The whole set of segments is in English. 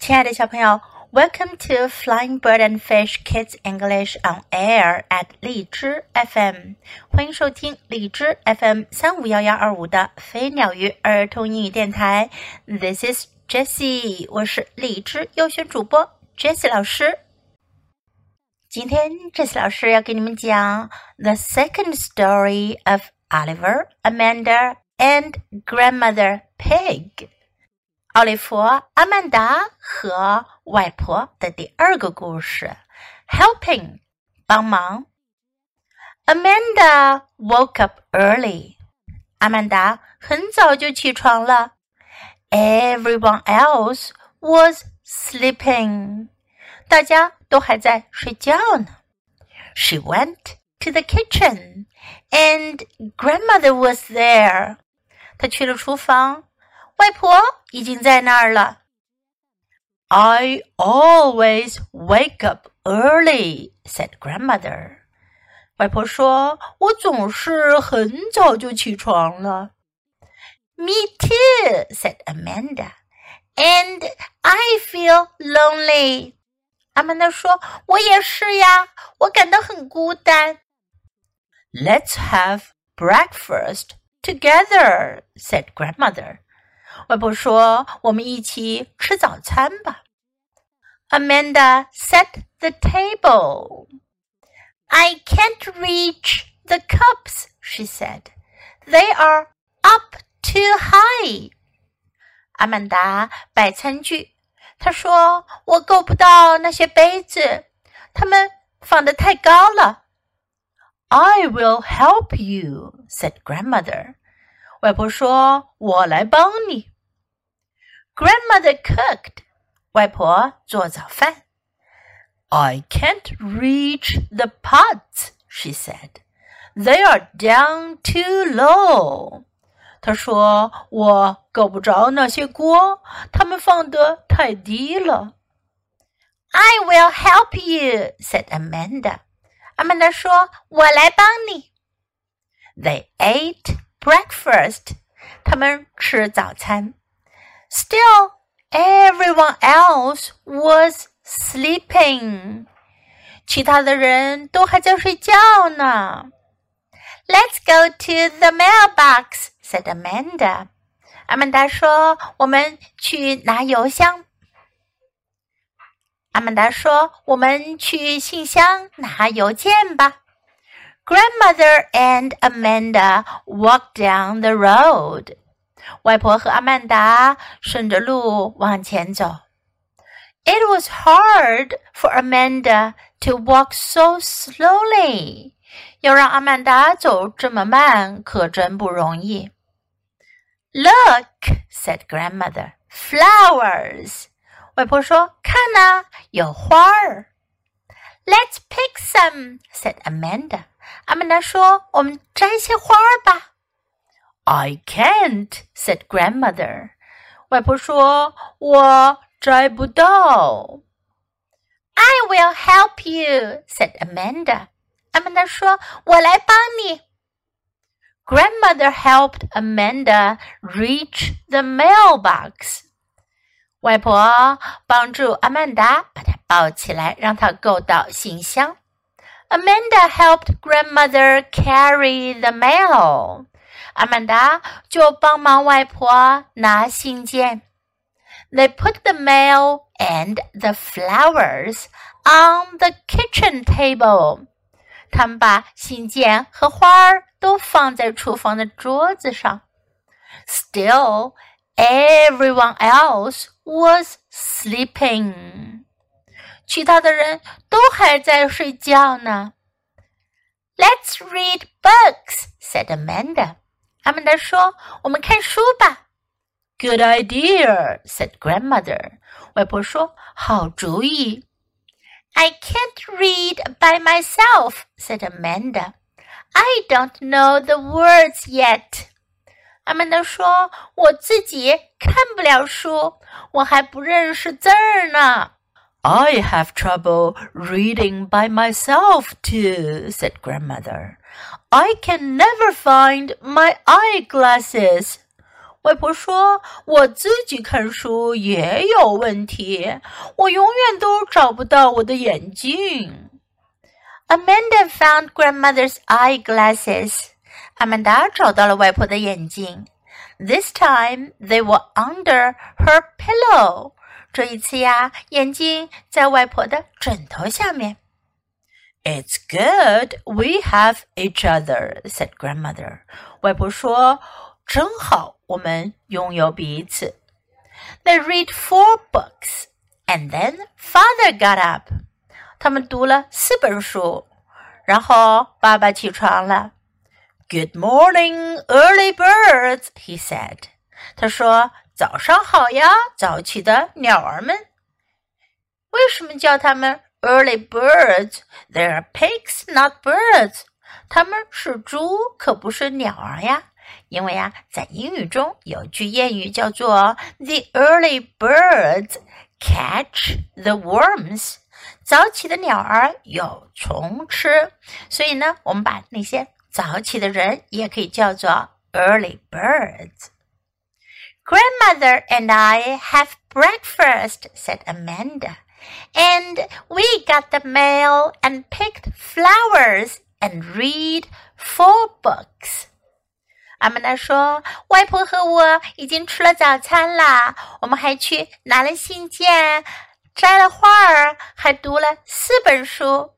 亲爱的小朋友，Welcome to Flying Bird and Fish Kids English on Air at 荔枝 FM，欢迎收听荔枝 FM 三五幺幺二五的飞鸟鱼儿童英语电台。This is Jessie，我是荔枝优选主播 Jessie 老师。今天 Jessie 老师要给你们讲 The second story of Oliver, Amanda and Grandmother Pig。 奥利弗、阿曼达和外婆的第二个故事，Helping 帮忙。Amanda woke up early。阿曼达很早就起床了。Everyone else was sleeping。大家都还在睡觉呢。She went to the kitchen and grandmother was there。她去了厨房。 外婆已经在那儿了。I always wake up early," said grandmother. 外婆说：“我总是很早就起床了。” Me too," said Amanda. "And I feel lonely." 阿曼达说：“我也是呀，我感到很孤单。” Let's have breakfast together," said grandmother. 外婆说：“我们一起吃早餐吧。” Amanda set the table. I can't reach the cups, she said. They are up too high. 阿曼达摆餐具，她说：“我够不到那些杯子，它们放得太高了。” I will help you, said grandmother. 外婆说：“我来帮你。” ” Grandmother cooked. 外婆做早饭。I can't reach the pots, she said. They are down too low. 她说：“我够不着那些锅，它们放得太低了。” I will help you, said Amanda. 阿曼达说：“我来帮你。” They ate breakfast. 他们吃早餐。 Still, everyone else was sleeping. 其他的人都还在睡觉呢。Let's go to the mailbox," said Amanda. 阿曼达说：“我们去拿邮箱。”阿曼达说：“我们去信箱拿邮件吧。” Grandmother and Amanda walked down the road. 外婆和阿曼达顺着路往前走。It was hard for Amanda to walk so slowly。要让阿曼达走这么慢，可真不容易。Look, said grandmother. Flowers. 外婆说：“看呐，有花儿。” Let's pick some, said Amanda. 阿曼达说：“我们摘些花儿吧。” ” I can't," said grandmother. 外婆说：“我摘不到。” I will help you," said Amanda. 阿曼达说：“我来帮你。” Grandmother helped Amanda reach the mailbox. 外婆帮助阿曼达把她抱起来，让她够到信箱。Amanda helped grandmother carry the mail. 阿曼达就帮忙外婆拿信件。They put the mail and the flowers on the kitchen table。他们把信件和花儿都放在厨房的桌子上。Still, everyone else was sleeping。其他的人都还在睡觉呢。Let's read books," said Amanda. 阿曼达说：“我们看书吧。” Good idea," said grandmother. 外婆说：“好主意。” I can't read by myself," said Amanda. I don't know the words yet. 阿曼达说：“我自己看不了书，我还不认识字儿呢。” I have trouble reading by myself too, said grandmother. I can never find my eyeglasses. 外婆说：“我自己看书也有问题，我永远都找不到我的眼镜。” Amanda found grandmother's eyeglasses. 阿曼达找到了外婆的眼镜。This time they were under her pillow. 这一次呀，眼镜在外婆的枕头下面。It's good we have each other," said grandmother. 外婆说：“真好，我们拥有彼此。” They read four books, and then father got up. 他们读了四本书，然后爸爸起床了。Good morning, early birds, he said. 他说：“ 早上好呀，早起的鸟儿们。”为什么叫他们 early birds？They are pigs, not birds. 它们是猪，可不是鸟儿呀。因为呀，在英语中有句谚语叫做 “The early birds catch the worms”。早起的鸟儿有虫吃，所以呢，我们把那些早起的人也可以叫做 early birds。Grandmother and I have breakfast, said Amanda. And we got the mail and picked flowers and read four books. 阿曼达说：“外婆和我已经吃了早餐啦，我们还去拿了信件，摘了花儿，还读了四本书。”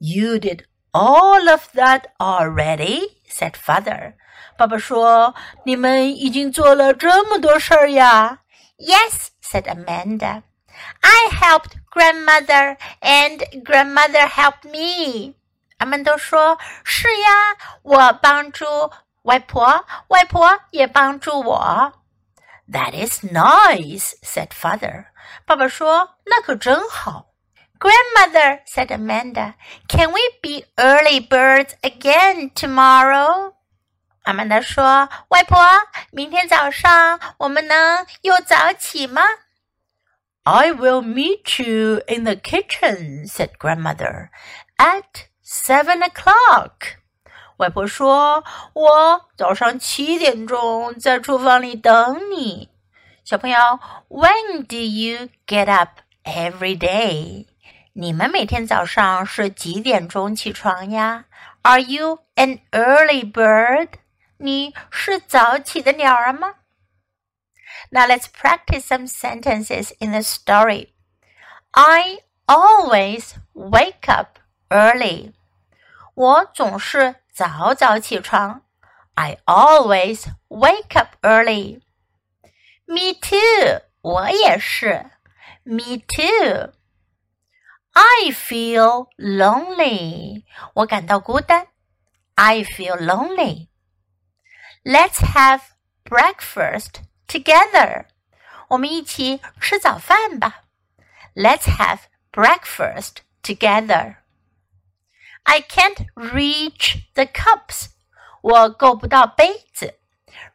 You did all of that already," said father. 爸爸说：“你们已经做了这么多事儿呀。” Yes, said Amanda. I helped grandmother and grandmother helped me. 阿曼达说：“是呀，我帮助外婆，外婆也帮助我。” That is nice, said father. 爸爸说：“那可真好。” Grandmother, said Amanda, can we be early birds again tomorrow? 阿曼达说：“外婆，明天早上我们能又早起吗？” I will meet you in the kitchen," said grandmother, "at seven o'clock." 外婆说：“我早上七点钟在厨房里等你。”小朋友，When do you get up every day？你们每天早上是几点钟起床呀？Are you an early bird？ 你是早起的鸟儿吗？Now let's practice some sentences in the story. I always wake up early. 我总是早早起床。I always wake up early. Me too. 我也是。Me too. I feel lonely. 我感到孤单。I feel lonely. Let's have breakfast together. 我们一起吃早饭吧。Let's have breakfast together. I can't reach the cups. 我够不到杯子。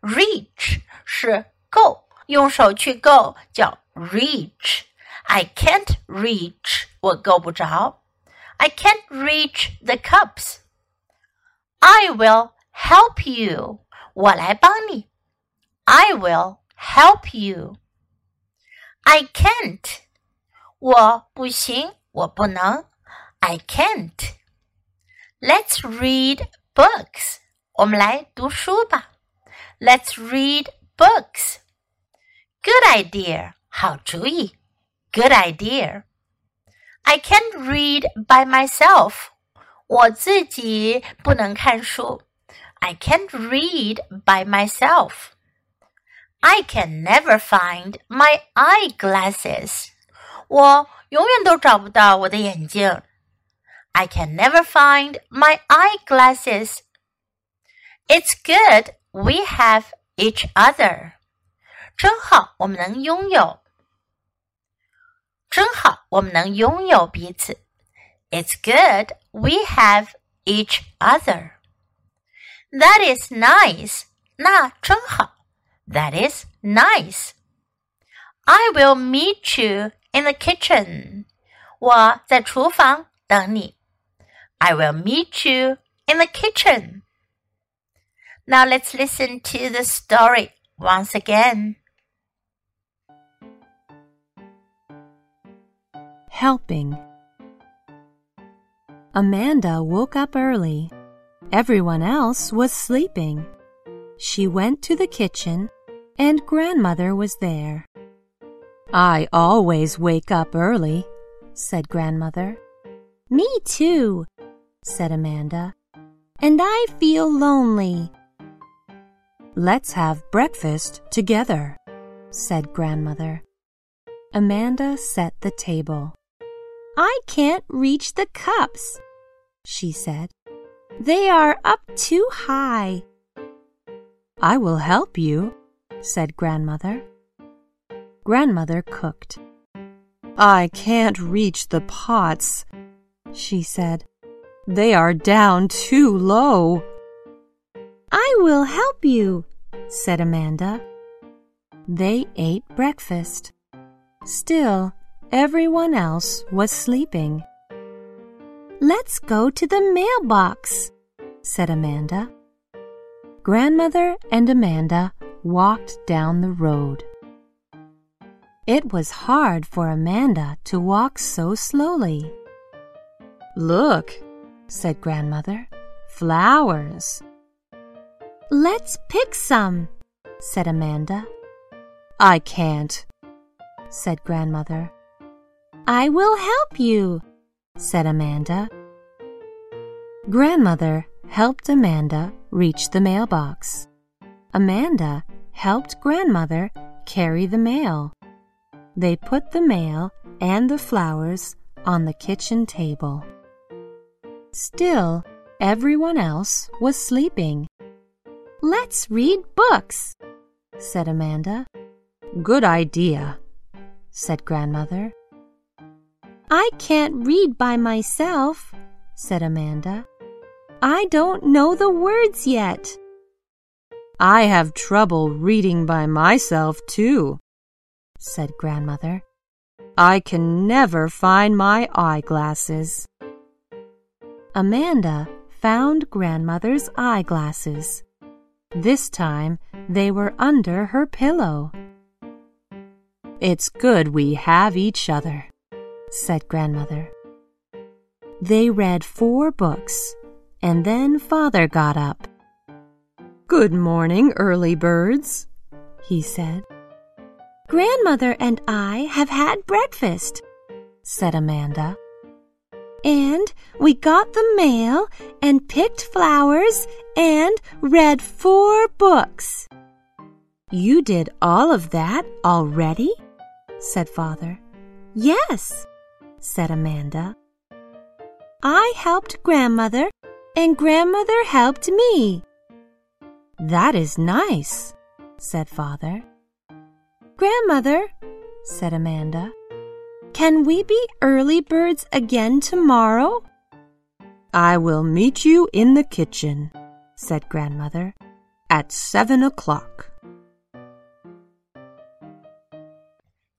Reach 是够，用手去够叫 reach。I can't reach. 我够不着。I can't reach the cups. I will help you. 我来帮你。I will help you. I can't. 我不行，我不能。I can't. Let's read books. 我们来读书吧。Let's read books. Good idea. 好主意。Good idea. I can't read by myself. 我自己不能看书。 I can't read by myself. I can never find my eyeglasses. 我永远都找不到我的眼镜。I can never find my eyeglasses. It's good we have each other. 真好，我们能拥有。真好，我们能拥有彼此。It's good we have each other. That is nice. 那真好。That is nice. I will meet you in the kitchen. 我在厨房等你。I will meet you in the kitchen. Now let's listen to the story once again. Helping. Amanda woke up early. Everyone else was sleeping. She went to the kitchen, and Grandmother was there. I always wake up early, said Grandmother. Me too, said Amanda. And I feel lonely. Let's have breakfast together, said Grandmother. Amanda set the table. I can't reach the cups, she said. They are up too high. I will help you, said Grandmother. Grandmother cooked. I can't reach the pots, she said. They are down too low. I will help you, said Amanda. They ate breakfast. Still, everyone else was sleeping. Let's go to the mailbox, said Amanda. Grandmother and Amanda walked down the road. It was hard for Amanda to walk so slowly. Look, said Grandmother, flowers. Let's pick some, said Amanda. I can't, said Grandmother. I will help you, said Amanda. Grandmother helped Amanda reach the mailbox. Amanda helped Grandmother carry the mail. They put the mail and the flowers on the kitchen table. Still, everyone else was sleeping. Let's read books, said Amanda. Good idea, said Grandmother. I can't read by myself, said Amanda. I don't know the words yet. I have trouble reading by myself, too, said Grandmother. I can never find my eyeglasses. Amanda found Grandmother's eyeglasses. This time they were under her pillow. It's good we have each other, said Grandmother. They read four books, and then Father got up. Good morning, early birds, he said. Grandmother and I have had breakfast, said Amanda. And we got the mail and picked flowers and read four books. You did all of that already? said Father. Yes, said Amanda. I helped Grandmother, and Grandmother helped me. That is nice, said Father. Grandmother, said Amanda, can we be early birds again tomorrow? I will meet you in the kitchen, said Grandmother, at seven o'clock.